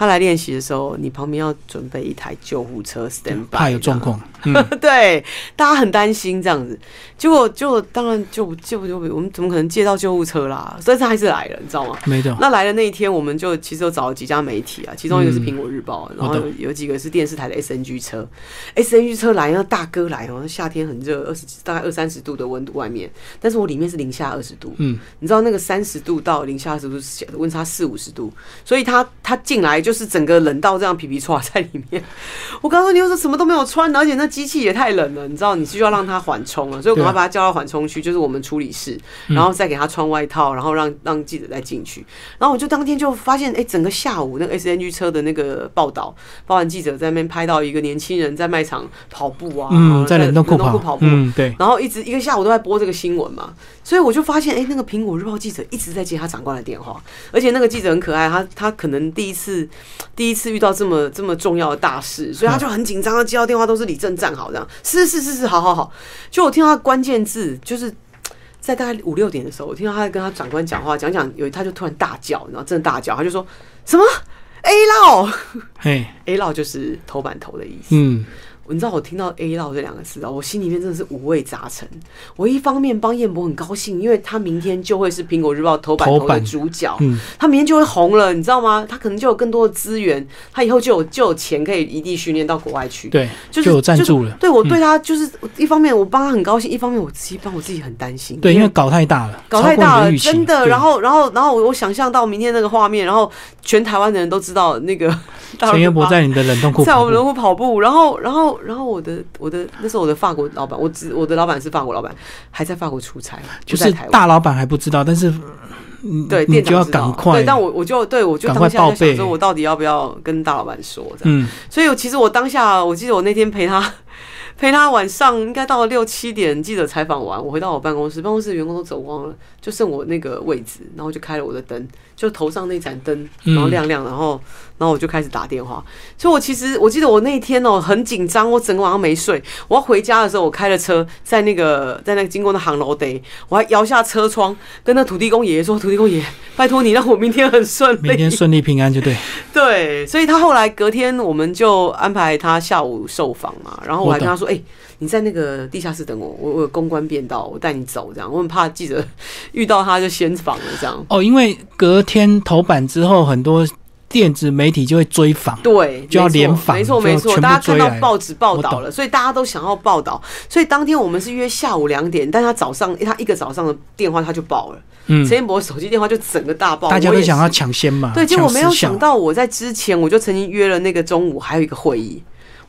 他来练习的时候，你旁边要准备一台救护车，stand by，怕有状况。对，大家很担心这样子。结果就当然就就就我们怎么可能借到救护车啦？所以他还是来了，你知道吗？没的。那来的那一天，我们就其实有找了几家媒体啊，其中一个是苹果日报，然后有几个是电视台的 SNG 车。SNG 车来，那大哥来哦，夏天很热，二十大概二三十度的温度外面，但是我里面是零下二十度。嗯，你知道那个三十度到零下二十度温差四五十度，所以他他进来就。就是整个冷到这样皮皮戳在里面，我刚说你又说什么都没有穿，而且那机器也太冷了，你知道你需要让它缓冲了，所以我赶快把它叫到缓冲区，就是我们处理室，然后再给他穿外套，然后让让记者再进去。然后我就当天就发现，哎，整个下午那个 S N G 车的那个报道，包含记者在那边拍到一个年轻人在卖场跑步啊，嗯，在冷冻库跑步，嗯，对，然后一直一个下午都在播这个新闻嘛，所以我就发现，哎，那个苹果日报记者一直在接他长官的电话，而且那个记者很可爱，他他可能第一次第一次遇到这么这么重要的大事，所以他就很紧张，他接到电话都是李正站好这样，是是是是，好好好，就我听到他关键字就是。在大概五六点的时候，我听到他在跟他长官讲话，讲讲有他就突然大叫，然后真的大叫，他就说什么？A 老，嘿，A 老就是头版头的意思，嗯。你知道我听到 A 老这两个字啊，我心里面真的是五味杂陈。我一方面帮燕博很高兴，因为他明天就会是苹果日报头版头的主角，嗯他明天就会红了，你知道吗？他可能就有更多的资源，他以后就有就有钱可以异地训练到国外去，对，就有赞助了。对我对他就是一方面我帮他很高兴，一方面我自己帮我自己很担心。对，因为搞太大了，搞太大了，真的。然后然后然后我想象到明天那个画面，然后全台湾的人都知道那个。陈彦博在你的冷冻库，在我们冷冻库跑步，然后，然后，然后我的我的那时候我的法国老板，我只我的老板是法国老板，还在法国出差，就是大老板还不知道，但是对店长要赶快，对，但我我就对我就当下在想说，我到底要不要跟大老板说？嗯，所以其实我当下，我记得我那天陪他。陪他晚上应该到了六七点，记者采访完，我回到我办公室，办公室的员工都走光了，就剩我那个位置，然后就开了我的灯，就头上那盏灯，然后亮亮，然后，然后我就开始打电话。所以，我其实我记得我那一天哦很紧张，我整个晚上没睡。我要回家的时候，我开了车，在那个在那个经过那航楼得，我还摇下车窗，跟那土地公爷爷说：“土地公爷，拜托你让我明天很顺利，明天顺利平安就对。”对，所以他后来隔天我们就安排他下午受访嘛，然后我还跟他说。哎，你在那个地下室等我，我我有公关便道，我带你走，这样我很怕记者 遇到他就先访了，这样。哦，因为隔天头版之后，很多电子媒体就会追访，对，就要联访，没错没错，大家看到报纸报道了，所以大家都想要报道，所以当天我们是约下午两点，但他早上他一个早上的电话他就爆了，嗯，陈彦博手机电话就整个大爆，大家都想要抢先嘛，对，结果没有想到我在之前我就曾经约了那个中午还有一个会议。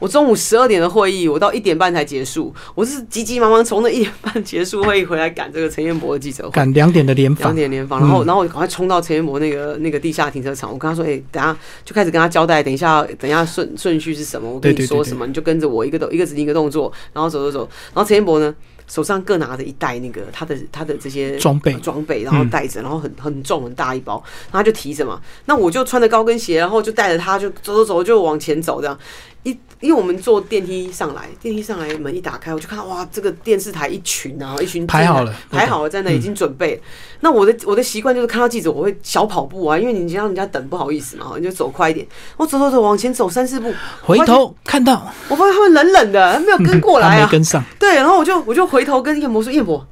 我中午十二点的会议，我到一点半才结束。我是急急忙忙从那一点半结束会议回来赶这个陈彦博的记者会，赶两点的联访，两点联访。然后，然后我赶快冲到陈彦博那个那个地下停车场，我跟他说：“哎，等下就开始跟他交代，等一下，等一下顺顺序是什么？我跟你说什么，你就跟着我一个动一个指令一个动作，然后走走走。然后陈彦博呢，手上各拿着一袋那个他的他的这些装备装备，然后带着，然后很很重很大一包，然后他就提着嘛。那我就穿着高跟鞋，然后就带着他就走走走，就往前走这样。”一，因为我们坐电梯上来，电梯上来门一打开，我就看到哇，这个电视台一群然啊，一群排好了，排好了在那已经准备。那我的我的习惯就是看到记者，我会小跑步啊，因为你让人家等不好意思嘛，你就走快一点。我走走走，往前走三四步，回头看到，我发现他们冷冷的，没有跟过来啊，没跟上。对，然后我就我就回头跟燕博说，燕博。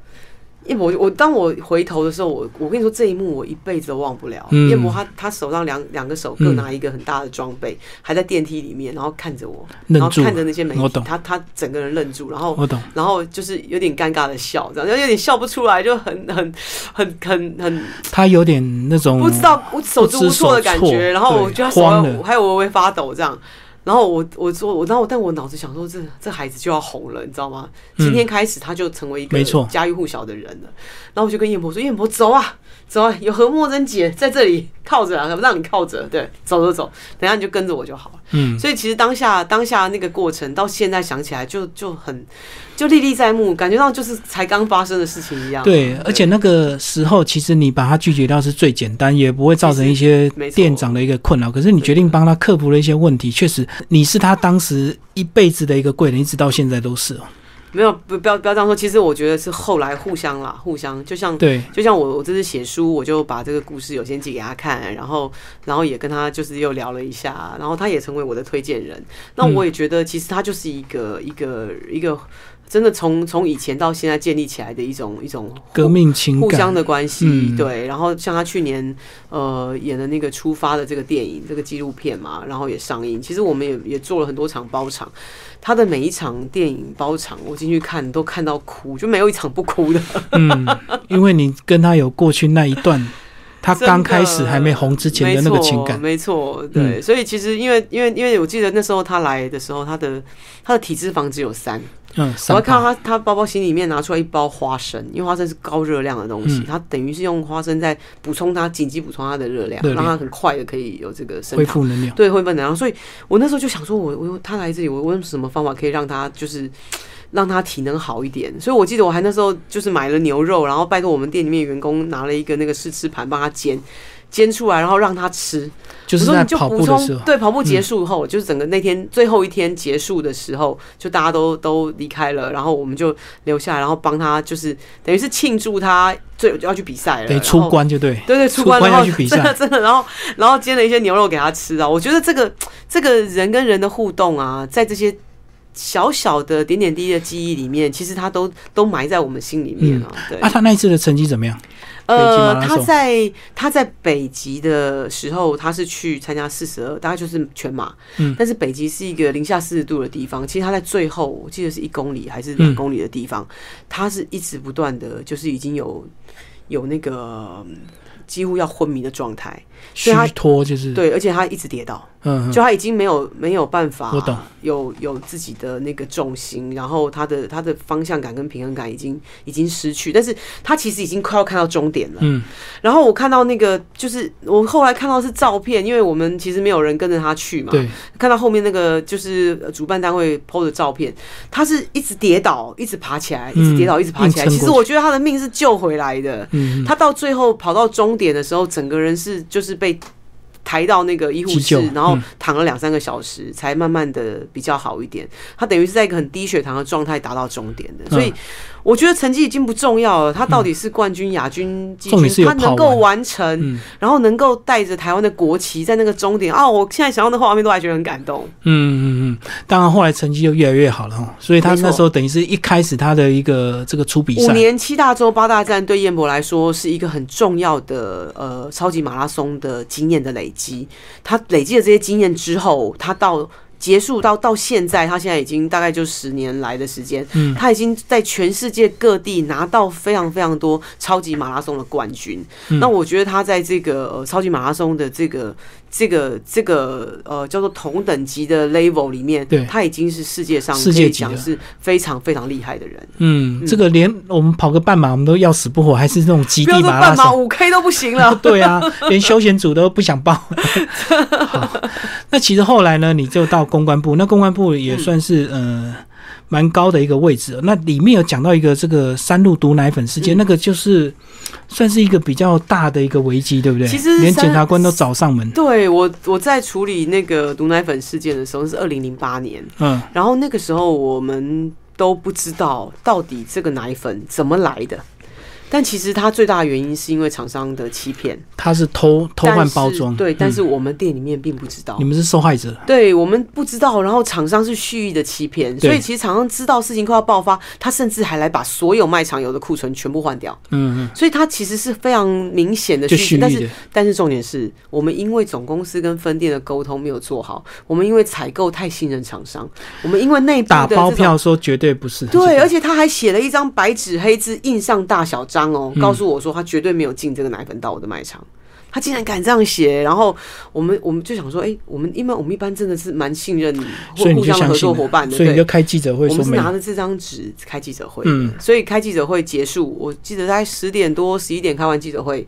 燕博，我当我回头的时候，我我跟你说这一幕我一辈子都忘不了。燕博他他手上两两个手各拿一个很大的装备，还在电梯里面，然后看着我，然后看着那些媒体，他他整个人愣住，然后我懂，然后就是有点尴尬的笑，这样，有点笑不出来，就很很很很很，他有点那种不知道我手足无措的感觉，然后我觉得手还有微微发抖这样。然后我我说我，然后但我脑子想说，这这孩子就要红了，你知道吗？今天开始他就成为一个家喻户晓的人了。然后我就跟燕博说：“燕博，走啊，走啊，有何莫真姐在这里靠着啊，让你靠着，对，走走走，等下你就跟着我就好了。”嗯，所以其实当下当下那个过程，到现在想起来就就很。就历历在目，感觉到就是才刚发生的事情一样。对，而且那个时候，其实你把他拒绝掉是最简单，也不会造成一些店长的一个困扰。可是你决定帮他克服了一些问题，确实你是他当时一辈子的一个贵人，一直到现在都是哦。没有，不不要不要这样说。其实我觉得是后来互相啦，互相就像对，就像我我这次写书，我就把这个故事有先寄给他看，然后然后也跟他就是又聊了一下，然后他也成为我的推荐人。那我也觉得其实他就是一个一个一个。真的从从以前到现在建立起来的一种一种革命情感、互相的关系，对。然后像他去年呃演的那个出发的这个电影，这个纪录片嘛，然后也上映。其实我们也也做了很多场包场，他的每一场电影包场，我进去看都看到哭，就没有一场不哭的。嗯，因为你跟他有过去那一段。他刚开始还没红之前的那个情感，没错，对。所以其实因为因为因为我记得那时候他来的时候，他的他的体脂肪只有三。嗯，我还看到他，他包包行里面拿出来一包花生，因为花生是高热量的东西，他等于是用花生在补充他紧急补充他的热量，让他很快的可以有这个恢复能量，对，恢复能量。所以我那时候就想说，我我他来这里，我我用什么方法可以让他就是让他体能好一点？所以我记得我还那时候就是买了牛肉，然后拜托我们店里面员工拿了一个那个试吃盘帮他煎。煎出来，然后让他吃。就是在跑步的时候，对，跑步结束后，就是整个那天最后一天结束的时候，就大家都都离开了，然后我们就留下来，然后帮他，就是等于是庆祝他最要去比赛了，得出关就对，对对，出关要去比赛，真的真的，然后然后煎了一些牛肉给他吃啊。我觉得这个这个人跟人的互动啊，在这些小小的点点滴滴的记忆里面，其实他都都埋在我们心里面啊。对，啊，他那一次的成绩怎么样？呃，他在他在北极的时候，他是去参加四十二，大概就是全马。嗯，但是北极是一个零下四十度的地方，其实他在最后，我记得是一公里还是两公里的地方，他是一直不断的，就是已经有有那个几乎要昏迷的状态，虚脱就是对，而且他一直跌倒。嗯，就他已经没有没有办法，我懂，有有自己的那个重心，然后他的他的方向感跟平衡感已经已经失去，但是他其实已经快要看到终点了。嗯，然后我看到那个就是我后来看到是照片，因为我们其实没有人跟着他去嘛，对，看到后面那个就是主办单位 PO 的照片，他是一直跌倒，一直爬起来，一直跌倒，一直爬起来。其实我觉得他的命是救回来的。嗯，他到最后跑到终点的时候，整个人是就是是被抬到那个医护室，然后躺了两三个小时，才慢慢的比较好一点。他等于是在一个很低血糖的状态达到终点的，所以。我觉得成绩已经不重要了，他到底是冠军、亚军、季军，他能够完成，然后能够带着台湾的国旗在那个终点啊！我现在想到那画面都还觉得很感动。嗯嗯嗯，当然后来成绩就越来越好了哈，所以他那时候等于是一开始他的一个这个初比赛，五年七大洲八大战对燕博来说是一个很重要的呃超级马拉松的经验的累积。他累积了这些经验之后，他到。结束到到现在，他现在已经大概就十年来的时间，嗯他已经在全世界各地拿到非常非常多超级马拉松的冠军。那我觉得他在这个超级马拉松的这个。这个这个呃叫做同等级的 level 里面，对，他已经是世界上世界讲是非常非常厉害的人。嗯，这个连我们跑个半马，我们都要死不活，还是那种极地马拉松，五 K 都不行了。对啊，连休闲组都不想报。好，那其实后来呢，你就到公关部，那公关部也算是呃。蛮高的一个位置，那里面有讲到一个这个三鹿毒奶粉事件，那个就是算是一个比较大的一个危机，对不对？其实连检察官都找上门。对我，我在处理那个毒奶粉事件的时候是二零零八年，嗯，然后那个时候我们都不知道到底这个奶粉怎么来的。但其实它最大的原因是因为厂商的欺骗，他是偷偷换包装，对，但是我们店里面并不知道，你们是受害者，对我们不知道，然后厂商是蓄意的欺骗，所以其实厂商知道事情快要爆发，他甚至还来把所有卖场有的库存全部换掉，嗯嗯，所以他其实是非常明显的蓄意，但是但是重点是我们因为总公司跟分店的沟通没有做好，我们因为采购太信任厂商，我们因为内部打包票说绝对不是，对，而且他还写了一张白纸黑字印上大小章。哦，告诉我说他绝对没有进这个奶粉到我的卖场，他竟然敢这样写，然后我们我们就想说，哎，我们因为我们一般真的是蛮信任或互相合作伙伴的，所以你就开记者会，我们是拿着这张纸开记者会，嗯，所以开记者会结束，我记得大概十点多十一点开完记者会，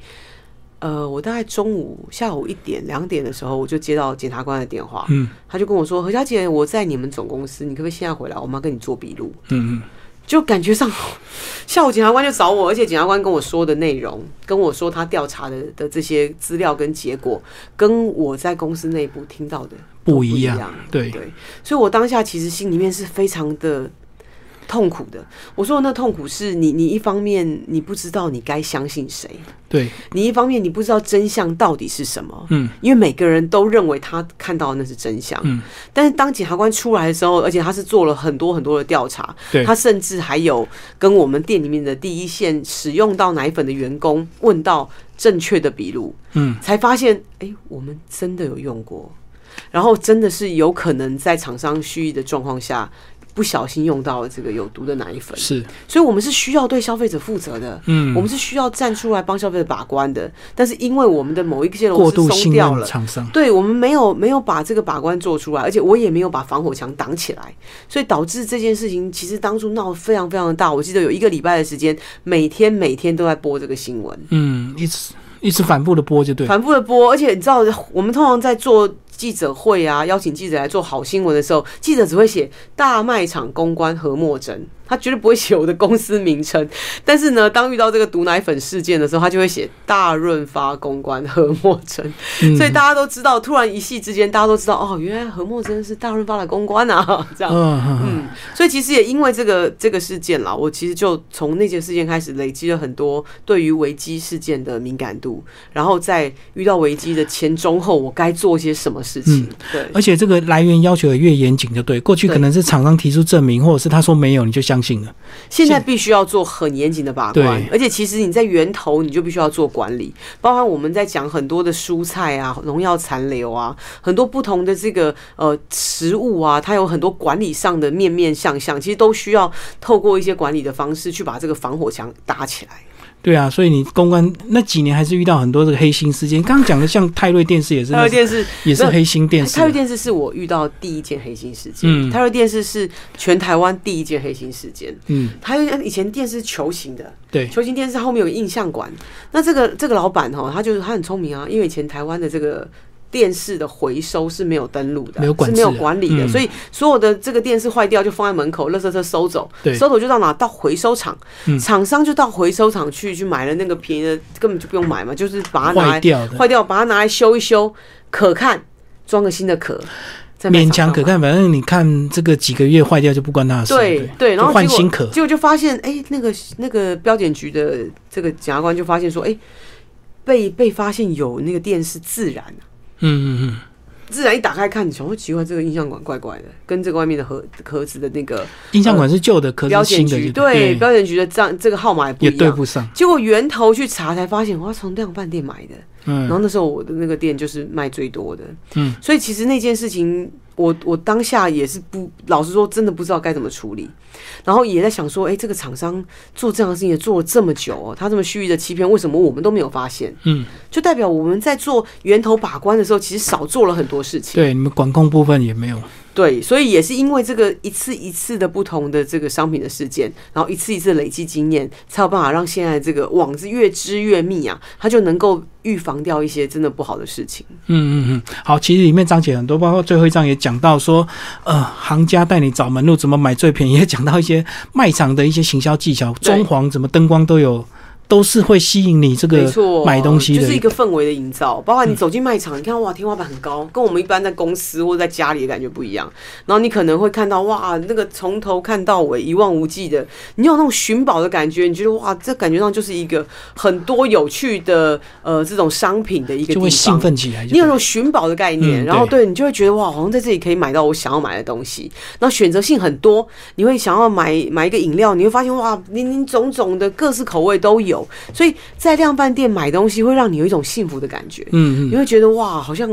呃，我大概中午下午一点两点的时候，我就接到检察官的电话，嗯，他就跟我说，何小姐，我在你们总公司，你可不可以现在回来，我们要跟你做笔录，嗯嗯。就感觉上，下午检察官就找我，而且检察官跟我说的内容，跟我说他调查的的这些资料跟结果，跟我在公司内部听到的不一样。对对，所以我当下其实心里面是非常的。痛苦的，我说的那痛苦是你，你一方面你不知道你该相信谁，对。你一方面你不知道真相到底是什么，嗯，因为每个人都认为他看到的那是真相，嗯，但是当检察官出来的时候，而且他是做了很多很多的调查，对，他甚至还有跟我们店里面的第一线使用到奶粉的员工问到正确的笔录，嗯，才发现，哎，我们真的有用过，然后真的是有可能在厂商蓄意的状况下。不小心用到了这个有毒的奶粉。是，所以我们是需要对消费者负责的。嗯，我们是需要站出来帮消费者把关的。但是因为我们的某一些螺丝松掉了，厂商对我们没有没有把这个把关做出来，而且我也没有把防火墙挡起来，所以导致这件事情其实当初闹得非常非常的大。我记得有一个礼拜的时间，每天每天都在播这个新闻。嗯，一直一直反复的播就对，反复的播，而且你知道，我们通常在做。记者会啊，邀请记者来做好新闻的时候，记者只会写大卖场公关何莫真。他绝对不会写我的公司名称，但是呢，当遇到这个毒奶粉事件的时候，他就会写大润发公关何墨珍，所以大家都知道，突然一夕之间，大家都知道哦，原来何墨珍是大润发的公关啊，这样，嗯，所以其实也因为这个这个事件啦，我其实就从那件事件开始累积了很多对于危机事件的敏感度，然后在遇到危机的前中后，我该做些什么事情，对，而且这个来源要求也越严谨就对，过去可能是厂商提出证明，或者是他说没有，你就相信了。现在必须要做很严谨的把关，而且其实你在源头你就必须要做管理，包含我们在讲很多的蔬菜啊、农药残留啊，很多不同的这个呃食物啊，它有很多管理上的面面相向，其实都需要透过一些管理的方式去把这个防火墙搭起来。对啊，所以你公关那几年还是遇到很多这个黑心事件。刚刚讲的像泰瑞电视也是，泰瑞电视也是黑心电视。泰瑞电视是我遇到第一件黑心事件。嗯，泰瑞电视是全台湾第一件黑心事件。嗯，他以前电视球形的，对，球形电视后面有个印象馆。那这个这个老板哈，他就是他很聪明啊，因为以前台湾的这个。电视的回收是没有登录的，是没有管理的，所以所有的这个电视坏掉就放在门口，垃圾车收走，收走就到哪？到回收厂，厂商就到回收厂去去买了那个便宜的，根本就不用买嘛，就是把它拿来坏掉，把它拿来修一修，可看，装个新的壳，勉强可看，反正你看这个几个月坏掉就不关他的事，对对，然后换新壳，结果就发现，哎，那个那个标检局的这个检察官就发现说，哎，被被发现有那个电视自燃嗯嗯嗯，自然一打开看，你想会奇怪，这个印象馆怪怪的，跟这个外面的盒盒子的那个印象馆是旧的，可是新的对标检局的账这个号码也对不上。结果源头去查才发现，我要从量贩店买的。嗯，然后那时候我的那个店就是卖最多的。嗯，所以其实那件事情。我我当下也是不，老实说，真的不知道该怎么处理，然后也在想说，哎，这个厂商做这样的事情也做了这么久哦，他这么蓄意的欺骗，为什么我们都没有发现？嗯，就代表我们在做源头把关的时候，其实少做了很多事情。对，你们管控部分也没有。对，所以也是因为这个一次一次的不同的这个商品的事件，然后一次一次累积经验，才有办法让现在这个网子越织越密啊，它就能够预防掉一些真的不好的事情。嗯嗯嗯，好，其实里面章节很多，包括最后一章也讲到说，呃，行家带你找门路，怎么买最便宜，也讲到一些卖场的一些行销技巧，装潢怎么灯光都有。都是会吸引你这个买东西的，就是一个氛围的营造。包括你走进卖场，你看哇，天花板很高，跟我们一般在公司或者在家里的感觉不一样。然后你可能会看到哇，那个从头看到尾一望无际的，你有那种寻宝的感觉。你觉得哇，这感觉上就是一个很多有趣的呃这种商品的一个，就会兴奋起来。你有那种寻宝的概念，然后对你就会觉得哇，好像在这里可以买到我想要买的东西。然后选择性很多，你会想要买买一个饮料，你会发现哇，林林总总的各式口味都有。所以在量贩店买东西会让你有一种幸福的感觉，嗯嗯，你会觉得哇，好像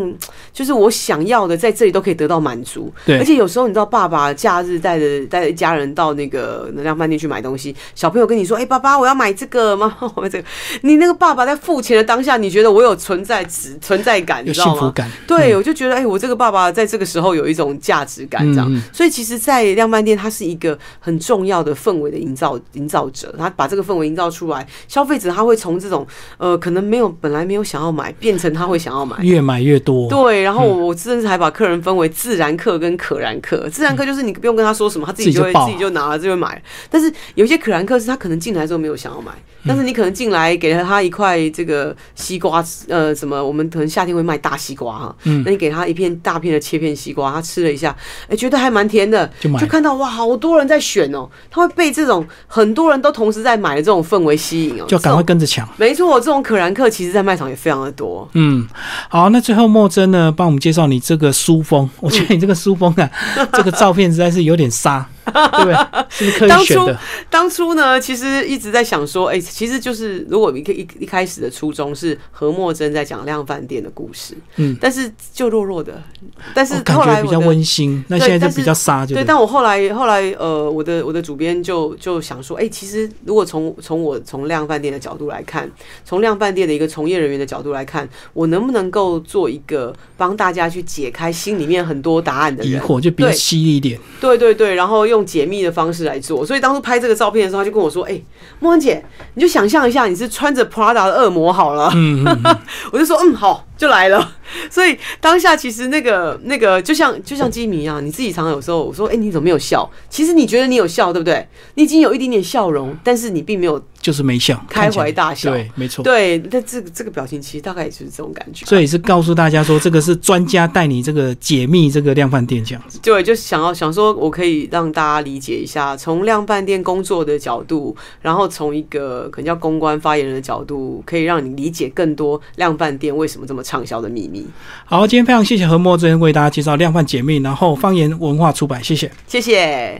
就是我想要的在这里都可以得到满足，对。而且有时候你知道，爸爸假日带着带着一家人到那个量贩店去买东西，小朋友跟你说：“哎，爸爸，我要买这个吗？我买这个。”你那个爸爸在付钱的当下，你觉得我有存在值、存在感，你知道吗？对，我就觉得哎，我这个爸爸在这个时候有一种价值感，这样。所以其实，在量贩店，它是一个很重要的氛围的营造营造者，他把这个氛围营造出来，消费者。他会从这种呃，可能没有本来没有想要买，变成他会想要买，越买越多。对，然后我我甚至还把客人分为自然客跟可燃客。自然客就是你不用跟他说什么，他自己就会自己就拿了就会买。但是有些可燃客是他可能进来之后没有想要买，但是你可能进来给了他一块这个西瓜，呃，什么我们可能夏天会卖大西瓜哈，嗯，那你给他一片大片的切片西瓜，他吃了一下，哎，觉得还蛮甜的，就就看到哇，好多人在选哦，他会被这种很多人都同时在买的这种氛围吸引哦，就赶快。跟着抢，没错，这种可燃客其实，在卖场也非常的多。嗯，好，那最后莫真呢，帮我们介绍你这个书风。我觉得你这个书风啊，这个照片实在是有点杀。对不对？是不是刻意选的？当初呢，其实一直在想说，哎，其实就是如果一个一一开始的初衷是何墨真在讲量饭店的故事，嗯，但是就弱弱的，但是感觉比较温馨。那现在就比较杀，对。但我后来后来呃，我的我的主编就就想说，哎，其实如果从从我从量饭店的角度来看，从量饭店的一个从业人员的角度来看，我能不能够做一个帮大家去解开心里面很多答案的疑惑，就比较犀利一点。对对对，然后用解密的方式来做。所以当初拍这个照片的时候，他就跟我说：“哎，莫文姐，你就想象一下，你是穿着 Prada 的恶魔好了。” 我就说：“嗯，好，就来了。” 所以当下其实那个那个就像就像基米一样，你自己常常有时候我说：“哎，你怎么没有笑？”其实你觉得你有笑，对不对？你已经有一点点笑容，但是你并没有。就是没笑，开怀大笑，对，没错，对，那这个这个表情其实大概也就是这种感觉，所以是告诉大家说，这个是专家带你这个解密这个量贩店这样子，对，就想要想说，我可以让大家理解一下，从量贩店工作的角度，然后从一个可能叫公关发言人的角度，可以让你理解更多量贩店为什么这么畅销的秘密。好，今天非常谢谢何墨真为大家介绍量贩解密，然后方言文化出版，谢谢，谢谢。